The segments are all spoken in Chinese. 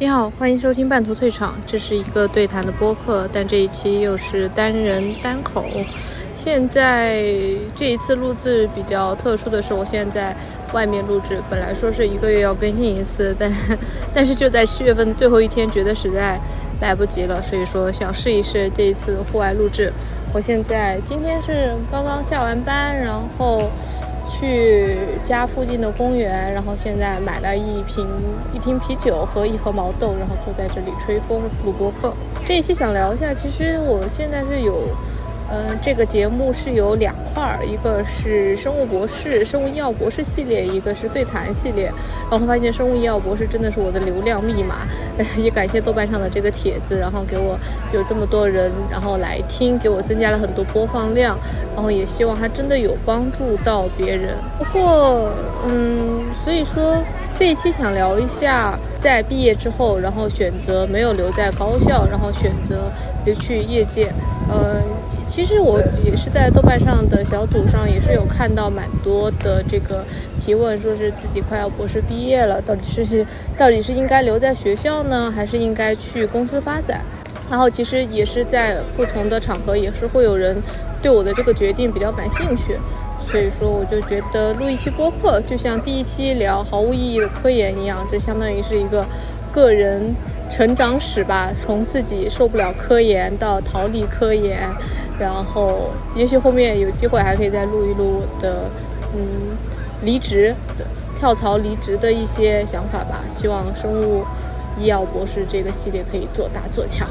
你好，欢迎收听半途退场，这是一个对谈的播客，但这一期又是单人单口。现在这一次录制比较特殊的是，我现在在外面录制，本来说是一个月要更新一次，但 但是就在七月份的最后一天，觉得实在来不及了，所以说想试一试这一次户外录制。我现在今天是刚刚下完班，然后。去家附近的公园，然后现在买了一瓶一瓶啤酒和一盒毛豆，然后坐在这里吹风录播客。这一期想聊一下，其实我现在是有。嗯，这个节目是有两块儿，一个是生物博士、生物医药博士系列，一个是对谈系列。然后发现生物医药博士真的是我的流量密码，也感谢豆瓣上的这个帖子，然后给我有这么多人然后来听，给我增加了很多播放量。然后也希望它真的有帮助到别人。不过，嗯，所以说这一期想聊一下，在毕业之后，然后选择没有留在高校，然后选择留去业界，呃。其实我也是在豆瓣上的小组上，也是有看到蛮多的这个提问，说是自己快要博士毕业了，到底是是到底是应该留在学校呢，还是应该去公司发展？然后其实也是在不同的场合，也是会有人对我的这个决定比较感兴趣，所以说我就觉得录一期播客，就像第一期聊毫无意义的科研一样，这相当于是一个个人成长史吧，从自己受不了科研到逃离科研。然后，也许后面有机会还可以再录一录我的，嗯，离职的跳槽离职的一些想法吧。希望生物医药博士这个系列可以做大做强。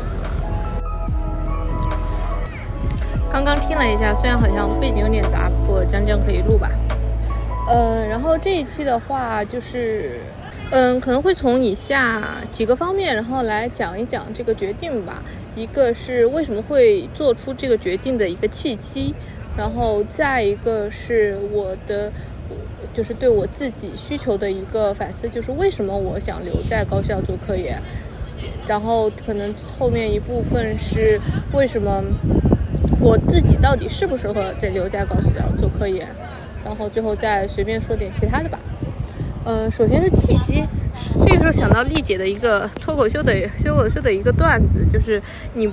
刚刚听了一下，虽然好像背景有点杂，不过将将可以录吧。呃，然后这一期的话就是。嗯，可能会从以下几个方面，然后来讲一讲这个决定吧。一个是为什么会做出这个决定的一个契机，然后再一个是我的，就是对我自己需求的一个反思，就是为什么我想留在高校做科研。然后可能后面一部分是为什么我自己到底适不适合在留在高校做科研，然后最后再随便说点其他的吧。呃，首先是契机，这个时候想到丽姐的一个脱口秀的脱口秀的一个段子，就是你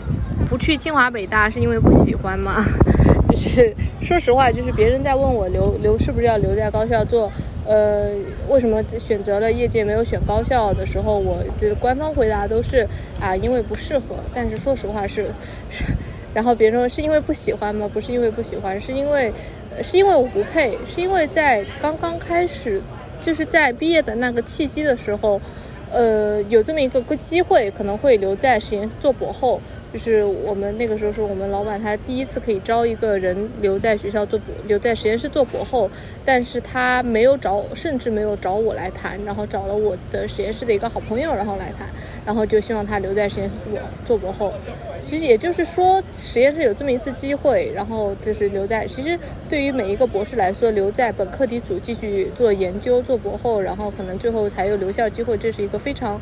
不去清华北大是因为不喜欢吗？就是说实话，就是别人在问我留留是不是要留在高校做，呃，为什么选择了业界没有选高校的时候，我这官方回答都是啊，因为不适合。但是说实话是，然后别人说是因为不喜欢吗？不是因为不喜欢，是因为是因为我不配，是因为在刚刚开始。就是在毕业的那个契机的时候，呃，有这么一个个机会，可能会留在实验室做博后。就是我们那个时候是我们老板他第一次可以招一个人留在学校做博，留在实验室做博后，但是他没有找，甚至没有找我来谈，然后找了我的实验室的一个好朋友，然后来谈，然后就希望他留在实验室做做博后。其实也就是说，实验室有这么一次机会，然后就是留在。其实对于每一个博士来说，留在本课题组继续做研究、做博后，然后可能最后才有留校机会，这是一个非常。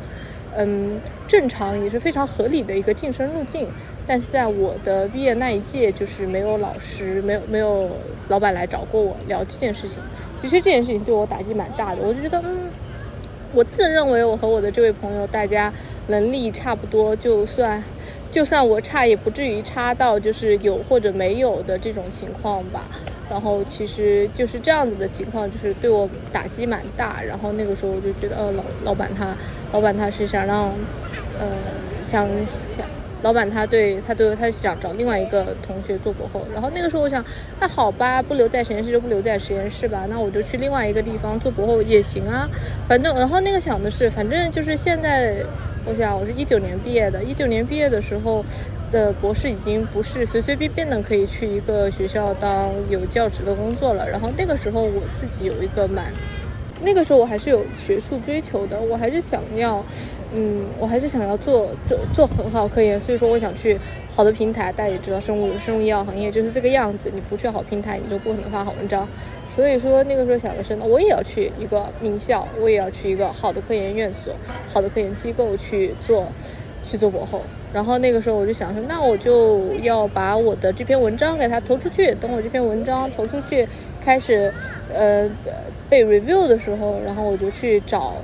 嗯，正常也是非常合理的一个晋升路径，但是在我的毕业那一届，就是没有老师，没有没有老板来找过我聊这件事情。其实这件事情对我打击蛮大的，我就觉得，嗯，我自认为我和我的这位朋友，大家能力差不多，就算就算我差，也不至于差到就是有或者没有的这种情况吧。然后其实就是这样子的情况，就是对我打击蛮大。然后那个时候我就觉得，呃，老老板他，老板他是想让，呃，想想，老板他对他对他想找另外一个同学做博后。然后那个时候我想，那好吧，不留在实验室就不留在实验室吧，那我就去另外一个地方做博后也行啊。反正然后那个想的是，反正就是现在，我想我是一九年毕业的，一九年毕业的时候。的博士已经不是随随便便的可以去一个学校当有教职的工作了。然后那个时候我自己有一个蛮，那个时候我还是有学术追求的，我还是想要，嗯，我还是想要做做做很好科研。所以说我想去好的平台，大家也知道生物生物医药行业就是这个样子，你不去好平台，你就不可能发好文章。所以说那个时候想的是，那我也要去一个名校，我也要去一个好的科研院所、好的科研机构去做。去做博后，然后那个时候我就想说，那我就要把我的这篇文章给他投出去。等我这篇文章投出去，开始，呃，被 review 的时候，然后我就去找，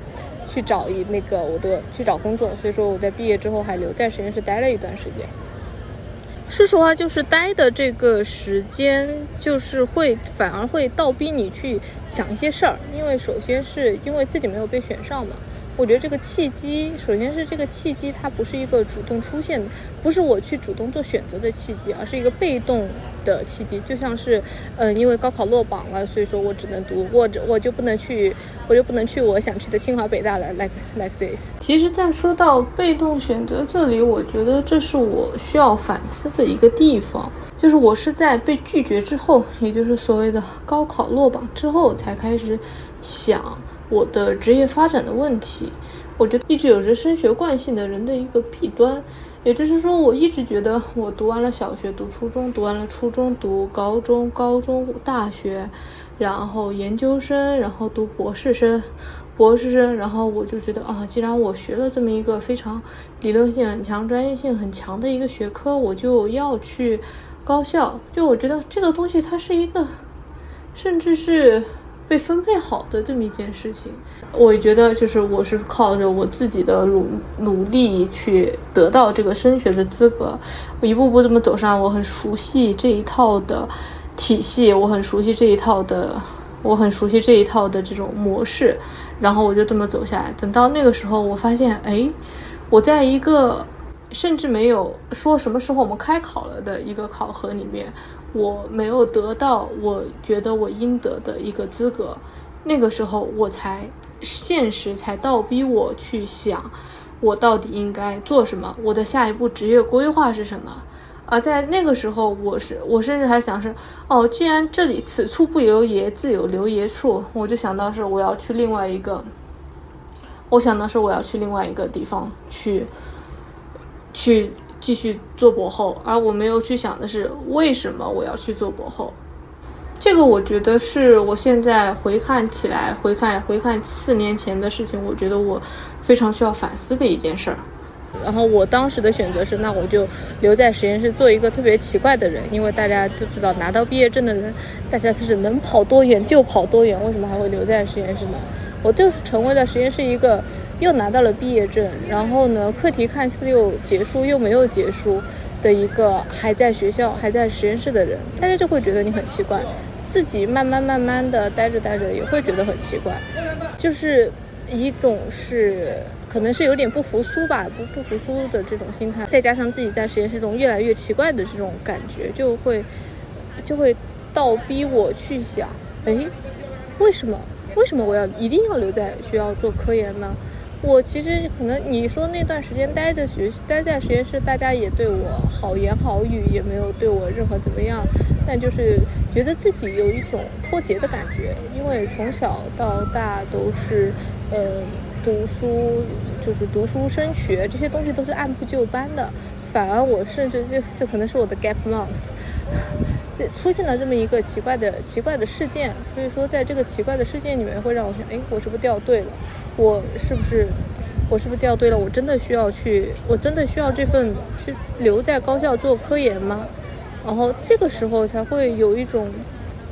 去找一那个我的去找工作，所以说我在毕业之后还留在实验室待了一段时间。说实话，就是待的这个时间，就是会反而会倒逼你去想一些事儿，因为首先是因为自己没有被选上嘛。我觉得这个契机，首先是这个契机，它不是一个主动出现，不是我去主动做选择的契机，而是一个被动的契机。就像是，嗯，因为高考落榜了，所以说我只能读，我我就不能去，我就不能去我想去的清华北大了，like like this。其实，在说到被动选择这里，我觉得这是我需要反思的一个地方，就是我是在被拒绝之后，也就是所谓的高考落榜之后，才开始想。我的职业发展的问题，我觉得一直有着升学惯性的人的一个弊端，也就是说，我一直觉得我读完了小学，读初中，读完了初中，读高中，高中大学，然后研究生，然后读博士生，博士生，然后我就觉得啊，既然我学了这么一个非常理论性很强、专业性很强的一个学科，我就要去高校。就我觉得这个东西它是一个，甚至是。被分配好的这么一件事情，我觉得就是我是靠着我自己的努努力去得到这个升学的资格，我一步步这么走上，我很熟悉这一套的体系，我很熟悉这一套的，我很熟悉这一套的这种模式，然后我就这么走下来。等到那个时候，我发现，哎，我在一个甚至没有说什么时候我们开考了的一个考核里面。我没有得到我觉得我应得的一个资格，那个时候我才现实才倒逼我去想，我到底应该做什么，我的下一步职业规划是什么？而在那个时候，我是我甚至还想是，哦，既然这里此处不留爷，自有留爷处，我就想到是我要去另外一个，我想到是我要去另外一个地方去，去。继续做博后，而我没有去想的是为什么我要去做博后。这个我觉得是我现在回看起来，回看回看四年前的事情，我觉得我非常需要反思的一件事儿。然后我当时的选择是，那我就留在实验室做一个特别奇怪的人，因为大家都知道拿到毕业证的人，大家就是能跑多远就跑多远，为什么还会留在实验室呢？我就是成为了实验室一个又拿到了毕业证，然后呢课题看似又结束又没有结束的一个还在学校还在实验室的人，大家就会觉得你很奇怪，自己慢慢慢慢的待着待着也会觉得很奇怪，就是一种是可能是有点不服输吧，不不服输的这种心态，再加上自己在实验室中越来越奇怪的这种感觉，就会就会倒逼我去想，哎，为什么？为什么我要一定要留在学校做科研呢？我其实可能你说那段时间待着学待在实验室，大家也对我好言好语，也没有对我任何怎么样，但就是觉得自己有一种脱节的感觉，因为从小到大都是呃读书，就是读书升学这些东西都是按部就班的，反而我甚至就就可能是我的 gap month。出现了这么一个奇怪的奇怪的事件，所以说在这个奇怪的事件里面，会让我想，哎，我是不是掉队了？我是不是，我是不是掉队了？我真的需要去，我真的需要这份去留在高校做科研吗？然后这个时候才会有一种。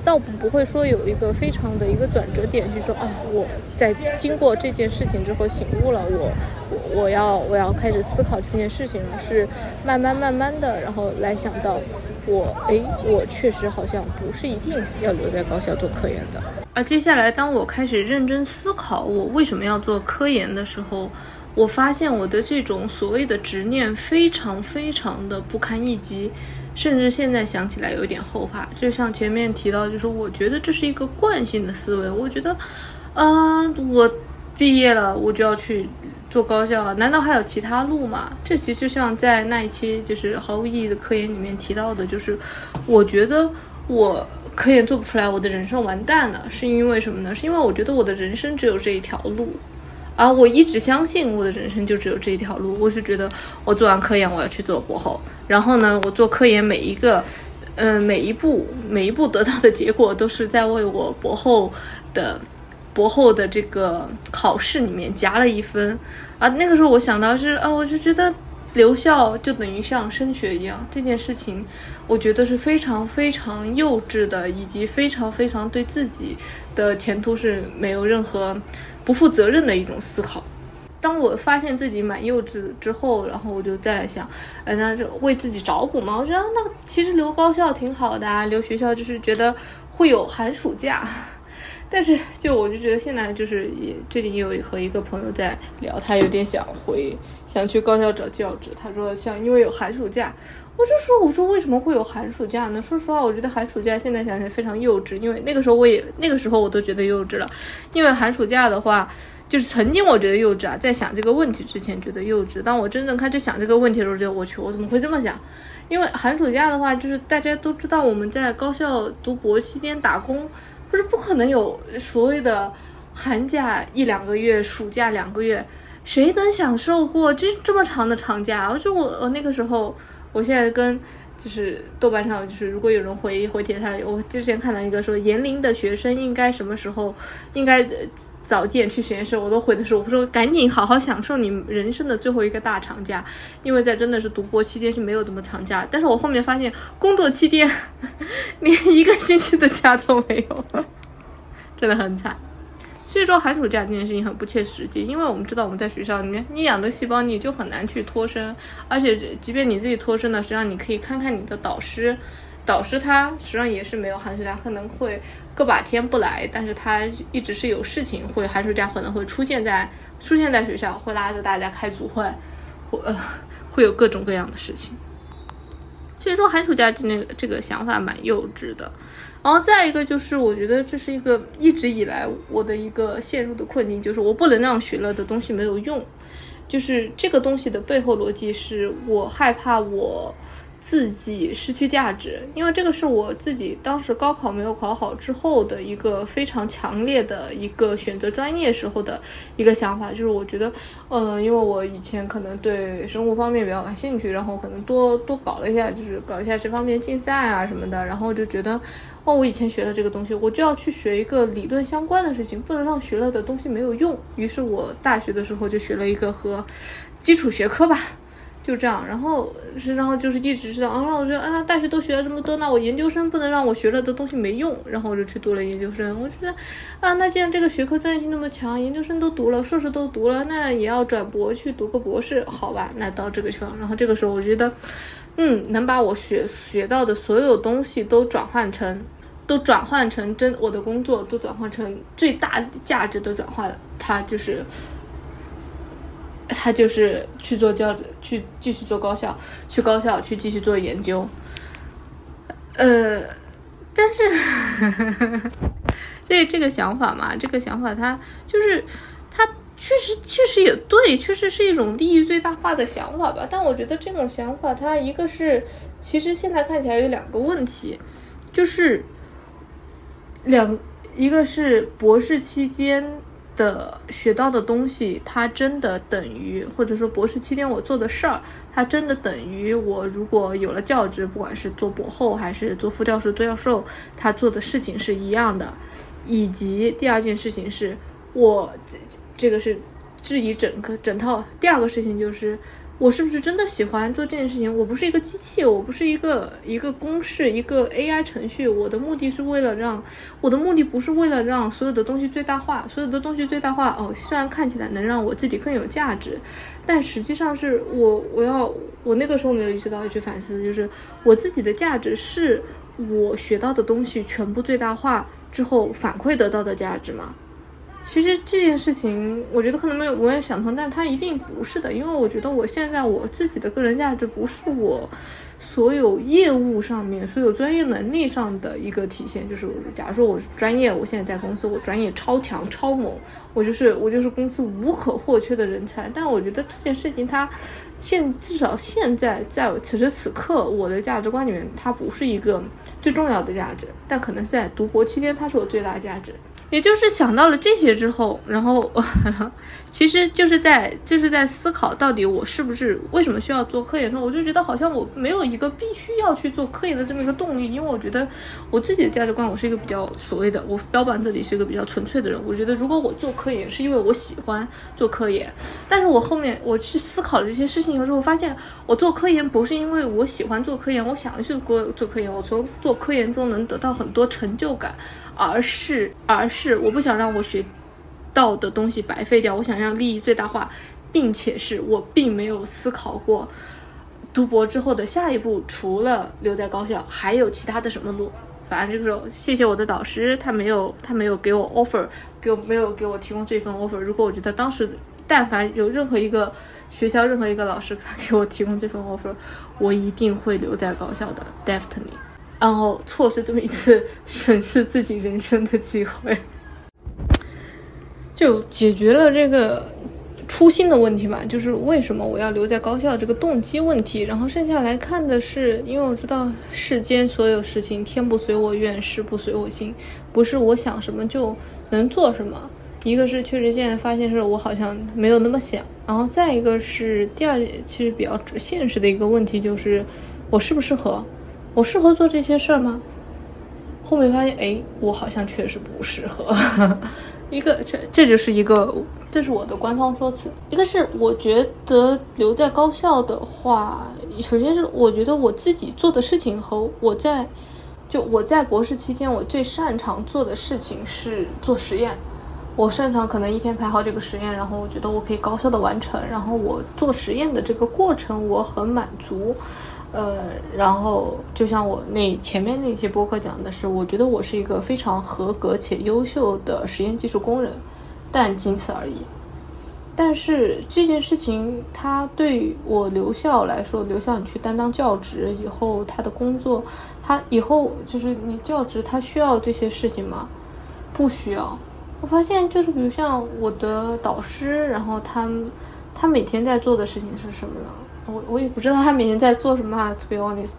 倒不不会说有一个非常的一个转折点，去说啊，我在经过这件事情之后醒悟了，我我我要我要开始思考这件事情了，是慢慢慢慢的，然后来想到我哎，我确实好像不是一定要留在高校做科研的。而接下来，当我开始认真思考我为什么要做科研的时候，我发现我的这种所谓的执念非常非常的不堪一击。甚至现在想起来有点后怕，就像前面提到，就是我觉得这是一个惯性的思维。我觉得，呃，我毕业了，我就要去做高校啊？难道还有其他路吗？这其实就像在那一期就是毫无意义的科研里面提到的，就是我觉得我科研做不出来，我的人生完蛋了，是因为什么呢？是因为我觉得我的人生只有这一条路。而我一直相信我的人生就只有这一条路，我是觉得我做完科研我要去做博后，然后呢，我做科研每一个，嗯，每一步每一步得到的结果都是在为我博后的博后的这个考试里面加了一分，啊，那个时候我想到是啊，我就觉得留校就等于像升学一样，这件事情我觉得是非常非常幼稚的，以及非常非常对自己的前途是没有任何。不负责任的一种思考。当我发现自己蛮幼稚之后，然后我就在想，哎，那就为自己找补嘛。我觉得那其实留高校挺好的啊，留学校就是觉得会有寒暑假。但是就我就觉得现在就是也最近也有和一个朋友在聊，他有点想回想去高校找教职。他说像因为有寒暑假，我就说我说为什么会有寒暑假呢？说实话，我觉得寒暑假现在想起来非常幼稚，因为那个时候我也那个时候我都觉得幼稚了，因为寒暑假的话。就是曾经我觉得幼稚啊，在想这个问题之前觉得幼稚，当我真正开始想这个问题的时候，觉得我去，我怎么会这么想？因为寒暑假的话，就是大家都知道我们在高校读博期间打工，不是不可能有所谓的寒假一两个月，暑假两个月，谁能享受过这这么长的长假？我就我我那个时候，我现在跟就是豆瓣上就是如果有人回回帖，他我之前看到一个说，年龄的学生应该什么时候应该呃。早点去实验室，我都回的时候，我说赶紧好好享受你人生的最后一个大长假，因为在真的是读博期间是没有这么长假。但是我后面发现，工作期间 连一个星期的假都没有，真的很惨。所以说寒暑假这件事情很不切实际，因为我们知道我们在学校里面，你养的细胞你就很难去脱身，而且即便你自己脱身了，实际上你可以看看你的导师，导师他实际上也是没有寒暑假，可能会。个把天不来，但是他一直是有事情，会寒暑假可能会出现在出现在学校，会拉着大家开组会，会会有各种各样的事情。所以说寒暑假这这个想法蛮幼稚的。然后再一个就是，我觉得这是一个一直以来我的一个陷入的困境，就是我不能让学了的东西没有用。就是这个东西的背后逻辑是我害怕我。自己失去价值，因为这个是我自己当时高考没有考好之后的一个非常强烈的一个选择专业时候的一个想法，就是我觉得，嗯，因为我以前可能对生物方面比较感兴趣，然后可能多多搞了一下，就是搞一下这方面竞赛啊什么的，然后就觉得，哦，我以前学了这个东西，我就要去学一个理论相关的事情，不能让学了的东西没有用。于是我大学的时候就学了一个和基础学科吧。就这样，然后是，然后就是一直知道啊，我觉得啊，大学都学了这么多，那我研究生不能让我学了的东西没用，然后我就去读了研究生。我觉得啊，那既然这个学科专业性那么强，研究生都读了，硕士都读了，那也要转博去读个博士，好吧？那到这个地方，然后这个时候我觉得，嗯，能把我学学到的所有东西都转换成，都转换成真我的工作，都转换成最大价值的转换，它就是。他就是去做教，去继续做高校，去高校去继续做研究。呃，但是 这这个想法嘛，这个想法他就是他确实确实也对，确实是一种利益最大化的想法吧。但我觉得这种想法，它一个是其实现在看起来有两个问题，就是两一个是博士期间。的学到的东西，它真的等于，或者说博士期间我做的事儿，它真的等于我如果有了教职，不管是做博后还是做副教授、做教授，他做的事情是一样的。以及第二件事情是，我这这个是质疑整个整套。第二个事情就是。我是不是真的喜欢做这件事情？我不是一个机器，我不是一个一个公式，一个 AI 程序。我的目的是为了让我的目的不是为了让所有的东西最大化，所有的东西最大化。哦，虽然看起来能让我自己更有价值，但实际上是我我要我那个时候没有意识到去反思，就是我自己的价值是我学到的东西全部最大化之后反馈得到的价值吗？其实这件事情，我觉得可能没有我也想通，但它一定不是的，因为我觉得我现在我自己的个人价值不是我所有业务上面、所有专业能力上的一个体现。就是假如说我是专业，我现在在公司，我专业超强超猛，我就是我就是公司无可或缺的人才。但我觉得这件事情，它现至少现在在此时此刻，我的价值观里面，它不是一个最重要的价值。但可能在读博期间，它是我最大价值。也就是想到了这些之后，然后 其实就是在就是在思考到底我是不是为什么需要做科研的时候，我就觉得好像我没有一个必须要去做科研的这么一个动力，因为我觉得我自己的价值观，我是一个比较所谓的我标榜自己是一个比较纯粹的人。我觉得如果我做科研是因为我喜欢做科研，但是我后面我去思考了这些事情以后之后，发现我做科研不是因为我喜欢做科研，我想要去做做科研，我从做科研中能得到很多成就感。而是，而是，我不想让我学到的东西白费掉，我想让利益最大化，并且是我并没有思考过读博之后的下一步，除了留在高校，还有其他的什么路。反正这个时候，谢谢我的导师，他没有他没有给我 offer，给我没有给我提供这份 offer。如果我觉得当时但凡有任何一个学校、任何一个老师他给我提供这份 offer，我一定会留在高校的，definitely。然后错失这么一次审视自己人生的机会，就解决了这个。初心的问题吧，就是为什么我要留在高校这个动机问题。然后剩下来看的是，因为我知道世间所有事情天不随我愿，事不随我心，不是我想什么就能做什么。一个是确实现在发现是我好像没有那么想，然后再一个是第二，其实比较现实的一个问题就是我适不适合，我适合做这些事儿吗？后面发现，哎，我好像确实不适合。一个这这就是一个，这是我的官方说辞。一个是我觉得留在高校的话，首先是我觉得我自己做的事情和我在，就我在博士期间我最擅长做的事情是做实验。我擅长可能一天排好几个实验，然后我觉得我可以高效的完成，然后我做实验的这个过程我很满足。呃，然后就像我那前面那期播客讲的是，我觉得我是一个非常合格且优秀的实验技术工人，但仅此而已。但是这件事情，它对我留校来说，留校你去担当教职以后，他的工作，他以后就是你教职，他需要这些事情吗？不需要。我发现就是比如像我的导师，然后他他每天在做的事情是什么呢？我我也不知道他每天在做什么啊，to be honest，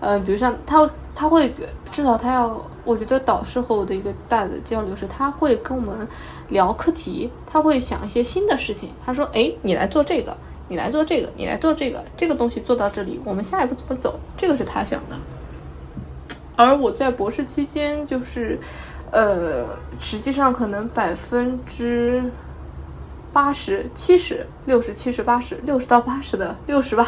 呃，比如像他他会至少他要，我觉得导师和我的一个大的交流是，他会跟我们聊课题，他会想一些新的事情。他说，哎，你来做这个，你来做这个，你来做这个，这个东西做到这里，我们下一步怎么走？这个是他想的。而我在博士期间，就是，呃，实际上可能百分之。八十七十六十七十八十六十到八十的六十吧，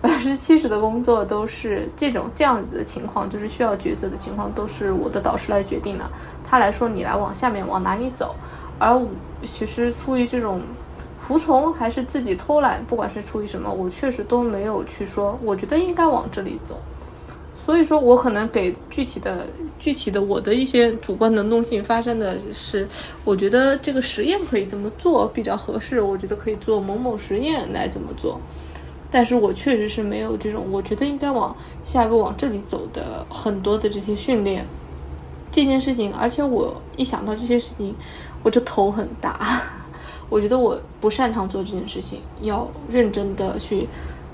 百分之七十的工作都是这种这样子的情况，就是需要抉择的情况，都是我的导师来决定的。他来说你来往下面往哪里走，而我其实出于这种服从还是自己偷懒，不管是出于什么，我确实都没有去说，我觉得应该往这里走。所以说，我可能给具体的、具体的我的一些主观能动性发生的是，我觉得这个实验可以怎么做比较合适，我觉得可以做某某实验来怎么做，但是我确实是没有这种，我觉得应该往下一步往这里走的很多的这些训练这件事情，而且我一想到这些事情，我就头很大，我觉得我不擅长做这件事情，要认真的去。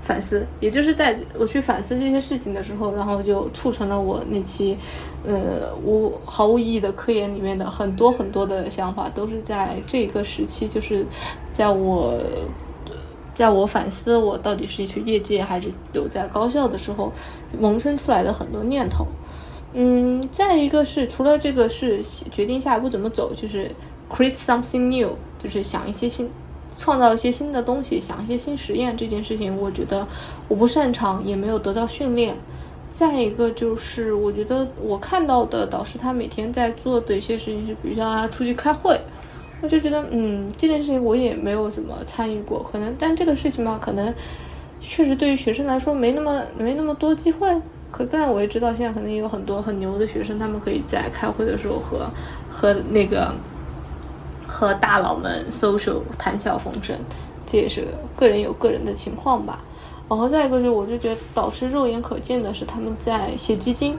反思，也就是在我去反思这些事情的时候，然后就促成了我那期，呃，无毫无意义的科研里面的很多很多的想法，都是在这个时期，就是在我，在我反思我到底是去业界还是留在高校的时候，萌生出来的很多念头。嗯，再一个是除了这个是决定下一步怎么走，就是 create something new，就是想一些新。创造一些新的东西，想一些新实验，这件事情我觉得我不擅长，也没有得到训练。再一个就是，我觉得我看到的导师他每天在做的一些事情是，比如像他出去开会，我就觉得，嗯，这件事情我也没有什么参与过，可能，但这个事情嘛，可能确实对于学生来说没那么没那么多机会。可但我也知道，现在可能有很多很牛的学生，他们可以在开会的时候和和那个。和大佬们 social 谈笑风生，这也是个人有个人的情况吧。然后再一个就是，我就觉得导师肉眼可见的是他们在写基金，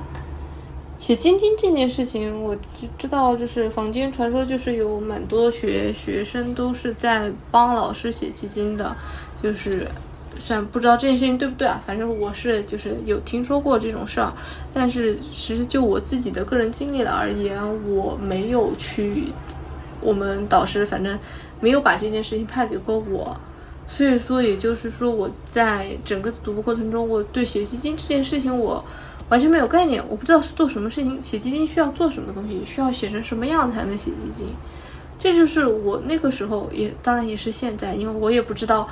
写基金这件事情，我知知道就是坊间传说就是有蛮多学学生都是在帮老师写基金的，就是虽然不知道这件事情对不对啊，反正我是就是有听说过这种事儿，但是其实就我自己的个人经历的而言，我没有去。我们导师反正没有把这件事情派给过我，所以说也就是说我在整个读博过程中，我对写基金这件事情我完全没有概念，我不知道是做什么事情，写基金需要做什么东西，需要写成什么样才能写基金，这就是我那个时候也当然也是现在，因为我也不知道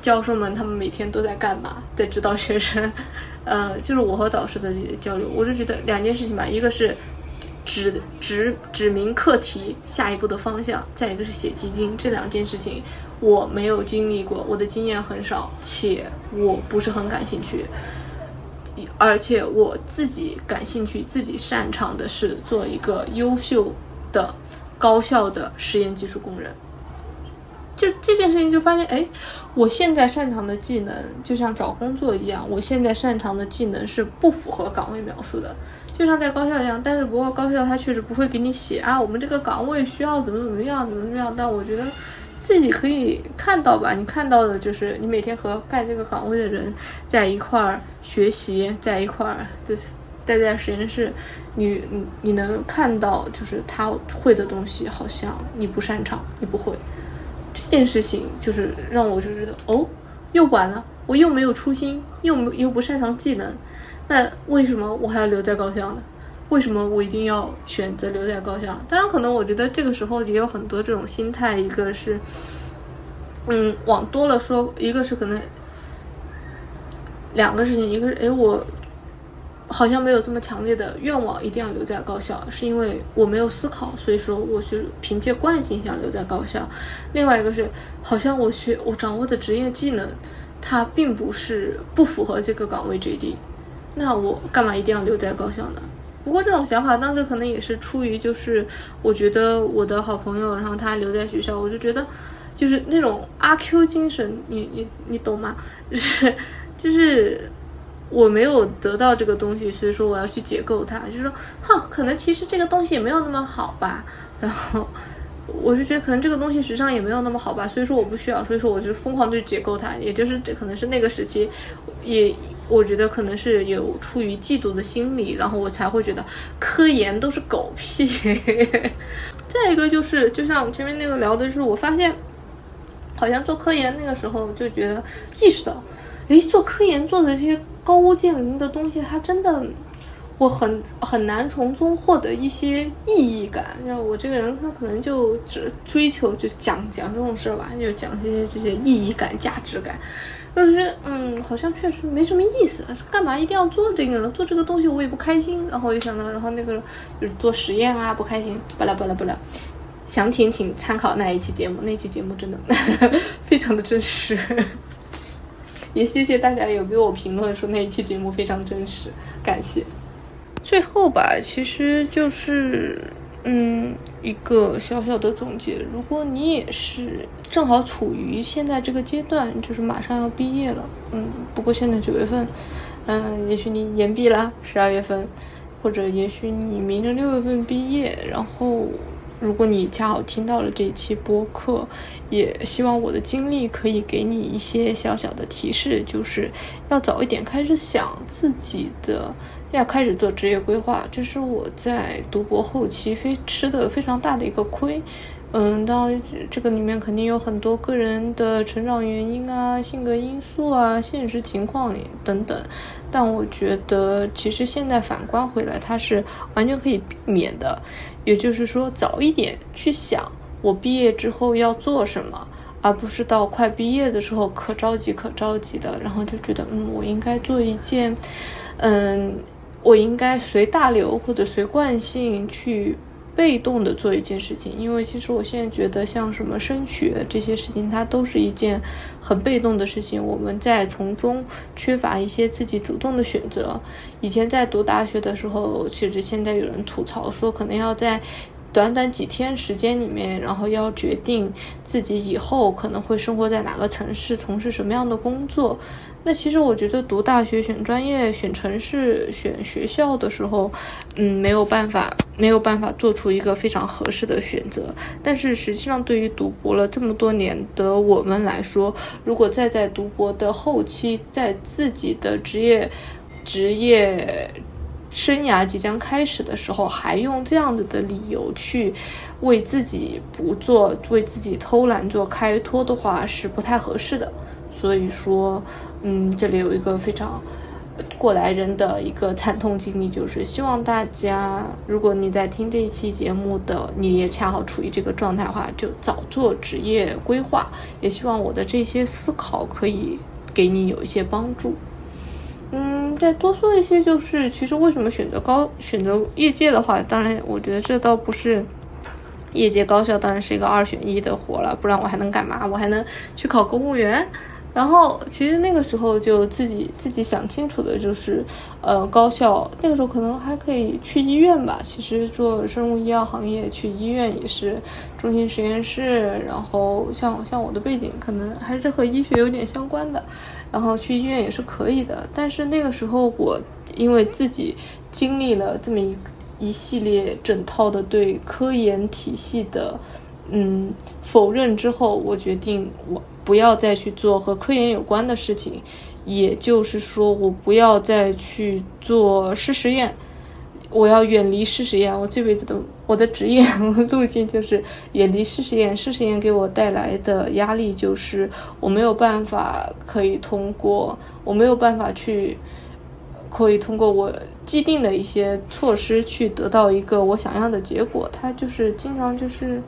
教授们他们每天都在干嘛，在指导学生，呃，就是我和导师的交流，我就觉得两件事情吧，一个是。指指指明课题下一步的方向，再一个是写基金，这两件事情我没有经历过，我的经验很少，且我不是很感兴趣。而且我自己感兴趣、自己擅长的是做一个优秀的、高效的实验技术工人。就这件事情，就发现，哎，我现在擅长的技能就像找工作一样，我现在擅长的技能是不符合岗位描述的，就像在高校一样。但是不过高校他确实不会给你写啊，我们这个岗位需要怎么怎么样，怎么怎么样。但我觉得。自己可以看到吧？你看到的就是你每天和干这个岗位的人在一块儿学习，在一块儿就待在实验室，你你你能看到就是他会的东西，好像你不擅长，你不会。这件事情就是让我就觉得哦，又晚了，我又没有初心，又又不擅长技能，那为什么我还要留在高校呢？为什么我一定要选择留在高校？当然，可能我觉得这个时候也有很多这种心态。一个是，嗯，往多了说，一个是可能两个事情，一个是，哎，我好像没有这么强烈的愿望一定要留在高校，是因为我没有思考，所以说我是凭借惯性想留在高校。另外一个是，好像我学我掌握的职业技能，它并不是不符合这个岗位 JD，那我干嘛一定要留在高校呢？不过这种想法当时可能也是出于，就是我觉得我的好朋友，然后他留在学校，我就觉得，就是那种阿 Q 精神，你你你懂吗？就是就是我没有得到这个东西，所以说我要去解构它，就是说，哈，可能其实这个东西也没有那么好吧，然后。我就觉得可能这个东西时尚也没有那么好吧，所以说我不需要，所以说我就疯狂去解构它，也就是这可能是那个时期，也我觉得可能是有出于嫉妒的心理，然后我才会觉得科研都是狗屁。再一个就是，就像前面那个聊的，就是我发现，好像做科研那个时候就觉得意识到，诶，做科研做的这些高屋建瓴的东西，它真的。我很很难从中获得一些意义感，然后我这个人他可能就只追求就讲讲这种事儿吧，就讲这些这些意义感、价值感，就是嗯，好像确实没什么意思，干嘛一定要做这个呢？做这个东西我也不开心。然后我就想到，然后那个就是做实验啊，不开心，巴拉巴拉巴拉。详情请参考那一期节目，那期节目真的 非常的真实，也谢谢大家有给我评论说那一期节目非常真实，感谢。最后吧，其实就是，嗯，一个小小的总结。如果你也是正好处于现在这个阶段，就是马上要毕业了，嗯，不过现在九月份，嗯，也许你延毕啦，十二月份，或者也许你明年六月份毕业，然后。如果你恰好听到了这一期播客，也希望我的经历可以给你一些小小的提示，就是要早一点开始想自己的，要开始做职业规划。这是我在读博后期非吃的非常大的一个亏。嗯，当然这个里面肯定有很多个人的成长原因啊、性格因素啊、现实情况等等。但我觉得，其实现在反观回来，它是完全可以避免的。也就是说，早一点去想我毕业之后要做什么，而不是到快毕业的时候可着急可着急的，然后就觉得，嗯，我应该做一件，嗯，我应该随大流或者随惯性去。被动的做一件事情，因为其实我现在觉得，像什么升学这些事情，它都是一件很被动的事情。我们在从中缺乏一些自己主动的选择。以前在读大学的时候，其实现在有人吐槽说，可能要在短短几天时间里面，然后要决定自己以后可能会生活在哪个城市，从事什么样的工作。那其实我觉得读大学选专业、选城市、选学校的时候，嗯，没有办法，没有办法做出一个非常合适的选择。但是实际上，对于读博了这么多年的我们来说，如果再在读博的后期，在自己的职业、职业生涯即将开始的时候，还用这样子的理由去为自己不做、为自己偷懒做开脱的话，是不太合适的。所以说。嗯，这里有一个非常过来人的一个惨痛经历，就是希望大家，如果你在听这一期节目的，你也恰好处于这个状态的话，就早做职业规划。也希望我的这些思考可以给你有一些帮助。嗯，再多说一些，就是其实为什么选择高选择业界的话，当然我觉得这倒不是业界高校，当然是一个二选一的活了，不然我还能干嘛？我还能去考公务员。然后其实那个时候就自己自己想清楚的就是，呃，高校那个时候可能还可以去医院吧。其实做生物医药行业去医院也是中心实验室，然后像像我的背景可能还是和医学有点相关的，然后去医院也是可以的。但是那个时候我因为自己经历了这么一一系列整套的对科研体系的嗯否认之后，我决定我。不要再去做和科研有关的事情，也就是说，我不要再去做试实验，我要远离试实验。我这辈子的我的职业 路径就是远离试实验。试实验给我带来的压力就是我没有办法可以通过，我没有办法去可以通过我既定的一些措施去得到一个我想要的结果。它就是经常就是。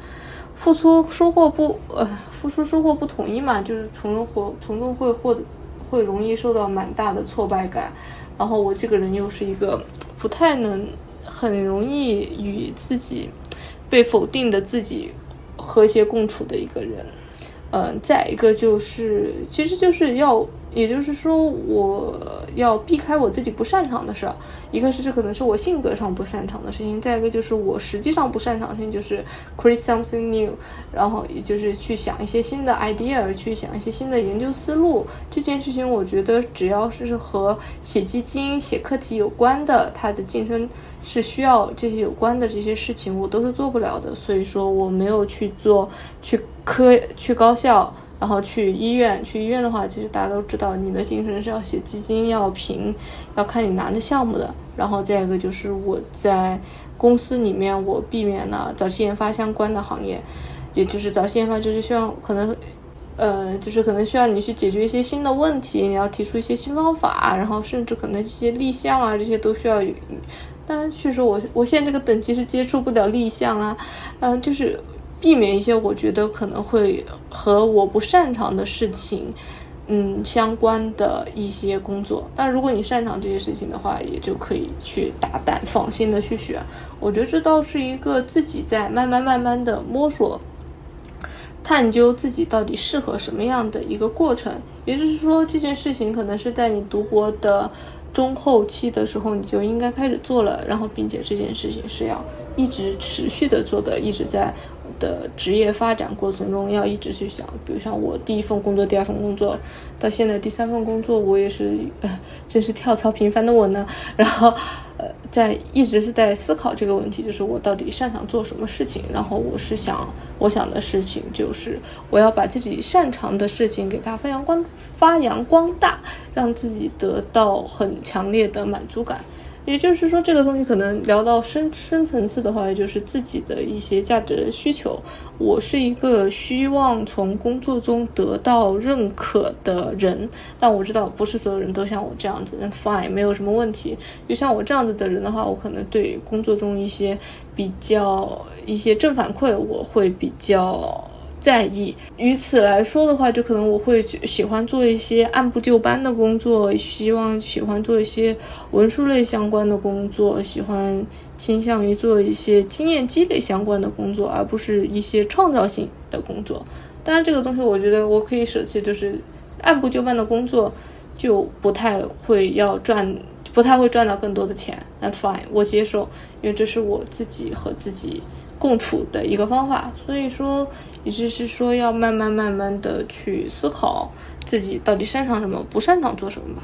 付出收获不呃，付出收获不统一嘛，就是从中获从中会获得会容易受到蛮大的挫败感。然后我这个人又是一个不太能很容易与自己被否定的自己和谐共处的一个人。嗯，再一个就是，其实就是要。也就是说，我要避开我自己不擅长的事儿。一个是这可能是我性格上不擅长的事情，再一个就是我实际上不擅长的事情，就是 create something new，然后也就是去想一些新的 idea，去想一些新的研究思路。这件事情，我觉得只要是和写基金、写课题有关的，它的晋升是需要这些有关的这些事情，我都是做不了的。所以说，我没有去做去科去高校。然后去医院，去医院的话，其实大家都知道，你的晋升是要写基金，要评，要看你拿的项目的。然后再一个就是我在公司里面，我避免了早期研发相关的行业，也就是早期研发就是需要可能，呃，就是可能需要你去解决一些新的问题，你要提出一些新方法，然后甚至可能一些立项啊，这些都需要。当然，确实我我现在这个等级是接触不了立项啊，嗯，就是。避免一些我觉得可能会和我不擅长的事情，嗯，相关的一些工作。但如果你擅长这些事情的话，也就可以去大胆放心的去选。我觉得这倒是一个自己在慢慢慢慢的摸索、探究自己到底适合什么样的一个过程。也就是说，这件事情可能是在你读博的中后期的时候，你就应该开始做了。然后，并且这件事情是要一直持续的做的，一直在。的职业发展过程中，要一直去想，比如像我第一份工作、第二份工作，到现在第三份工作，我也是，呃，真是跳槽频繁的我呢。然后，呃，在一直是在思考这个问题，就是我到底擅长做什么事情。然后，我是想，我想的事情就是，我要把自己擅长的事情给它发扬光发扬光大，让自己得到很强烈的满足感。也就是说，这个东西可能聊到深深层次的话，也就是自己的一些价值需求。我是一个希望从工作中得到认可的人，但我知道不是所有人都像我这样子，那 fine 没有什么问题。就像我这样子的人的话，我可能对工作中一些比较一些正反馈，我会比较。在意，于此来说的话，就可能我会喜欢做一些按部就班的工作，希望喜欢做一些文书类相关的工作，喜欢倾向于做一些经验积累相关的工作，而不是一些创造性的工作。当然，这个东西我觉得我可以舍弃，就是按部就班的工作就不太会要赚，不太会赚到更多的钱。That's fine，我接受，因为这是我自己和自己。共处的一个方法，所以说，也就是说，要慢慢慢慢的去思考自己到底擅长什么，不擅长做什么吧。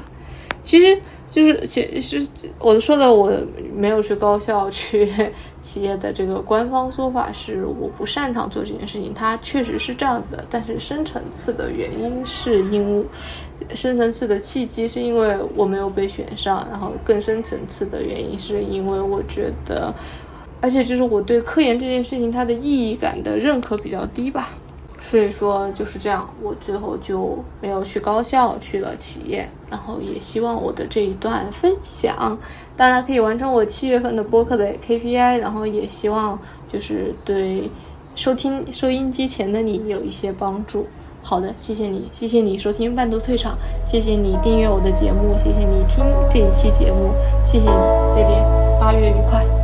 其实就是，其实我说的，我没有去高校去 企业的这个官方说法是我不擅长做这件事情，它确实是这样子的。但是深层次的原因是因，深层次的契机是因为我没有被选上，然后更深层次的原因是因为我觉得。而且就是我对科研这件事情它的意义感的认可比较低吧，所以说就是这样，我最后就没有去高校，去了企业。然后也希望我的这一段分享，当然可以完成我七月份的播客的 KPI。然后也希望就是对收听收音机前的你有一些帮助。好的，谢谢你，谢谢你收听半途退场，谢谢你订阅我的节目，谢谢你听这一期节目，谢谢你，再见，八月愉快。